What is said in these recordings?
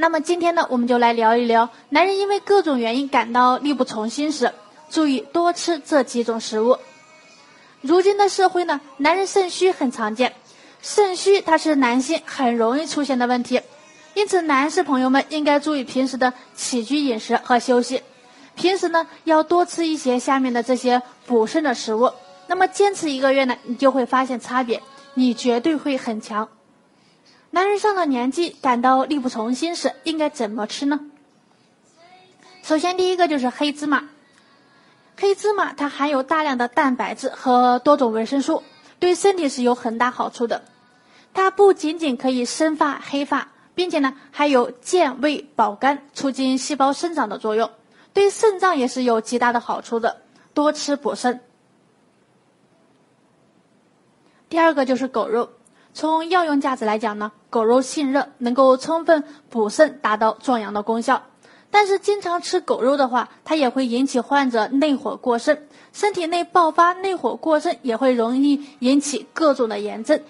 那么今天呢，我们就来聊一聊男人因为各种原因感到力不从心时，注意多吃这几种食物。如今的社会呢，男人肾虚很常见，肾虚它是男性很容易出现的问题，因此男士朋友们应该注意平时的起居饮食和休息，平时呢要多吃一些下面的这些补肾的食物。那么坚持一个月呢，你就会发现差别，你绝对会很强。男人上了年纪感到力不从心时，应该怎么吃呢？首先，第一个就是黑芝麻。黑芝麻它含有大量的蛋白质和多种维生素，对身体是有很大好处的。它不仅仅可以生发黑发，并且呢还有健胃保肝、促进细胞生长的作用，对肾脏也是有极大的好处的。多吃补肾。第二个就是狗肉。从药用价值来讲呢，狗肉性热，能够充分补肾，达到壮阳的功效。但是经常吃狗肉的话，它也会引起患者内火过盛，身体内爆发内火过盛，也会容易引起各种的炎症。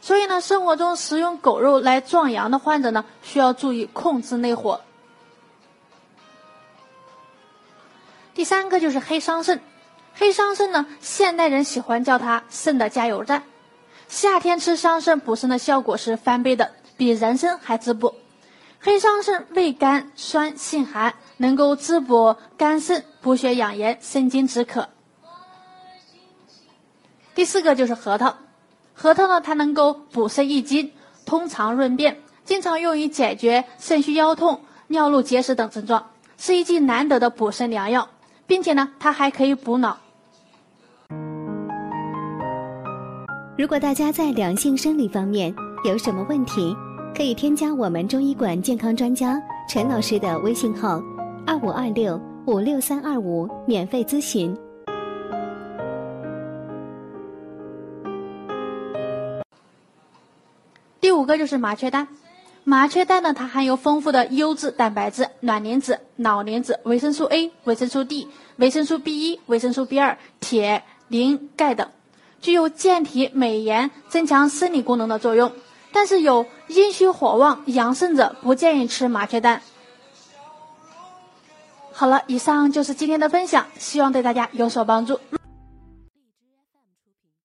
所以呢，生活中食用狗肉来壮阳的患者呢，需要注意控制内火。第三个就是黑桑葚，黑桑葚呢，现代人喜欢叫它肾的加油站。夏天吃桑葚补肾的效果是翻倍的，比人参还滋补。黑桑葚味甘酸性寒，能够滋补肝肾、补血养颜、生津止渴。第四个就是核桃，核桃呢，它能够补肾益精、通肠润便，经常用于解决肾虚腰痛、尿路结石等症状，是一剂难得的补肾良药，并且呢，它还可以补脑。如果大家在两性生理方面有什么问题，可以添加我们中医馆健康专家陈老师的微信号：二五二六五六三二五，免费咨询。第五个就是麻雀蛋，麻雀蛋呢，它含有丰富的优质蛋白质、卵磷脂、脑磷脂、维生素 A、维生素 D、维生素 B 一、维生素 B 二、铁、磷、钙等。具有健体美颜、增强生理功能的作用，但是有阴虚火旺、阳盛者不建议吃麻雀蛋。好了，以上就是今天的分享，希望对大家有所帮助。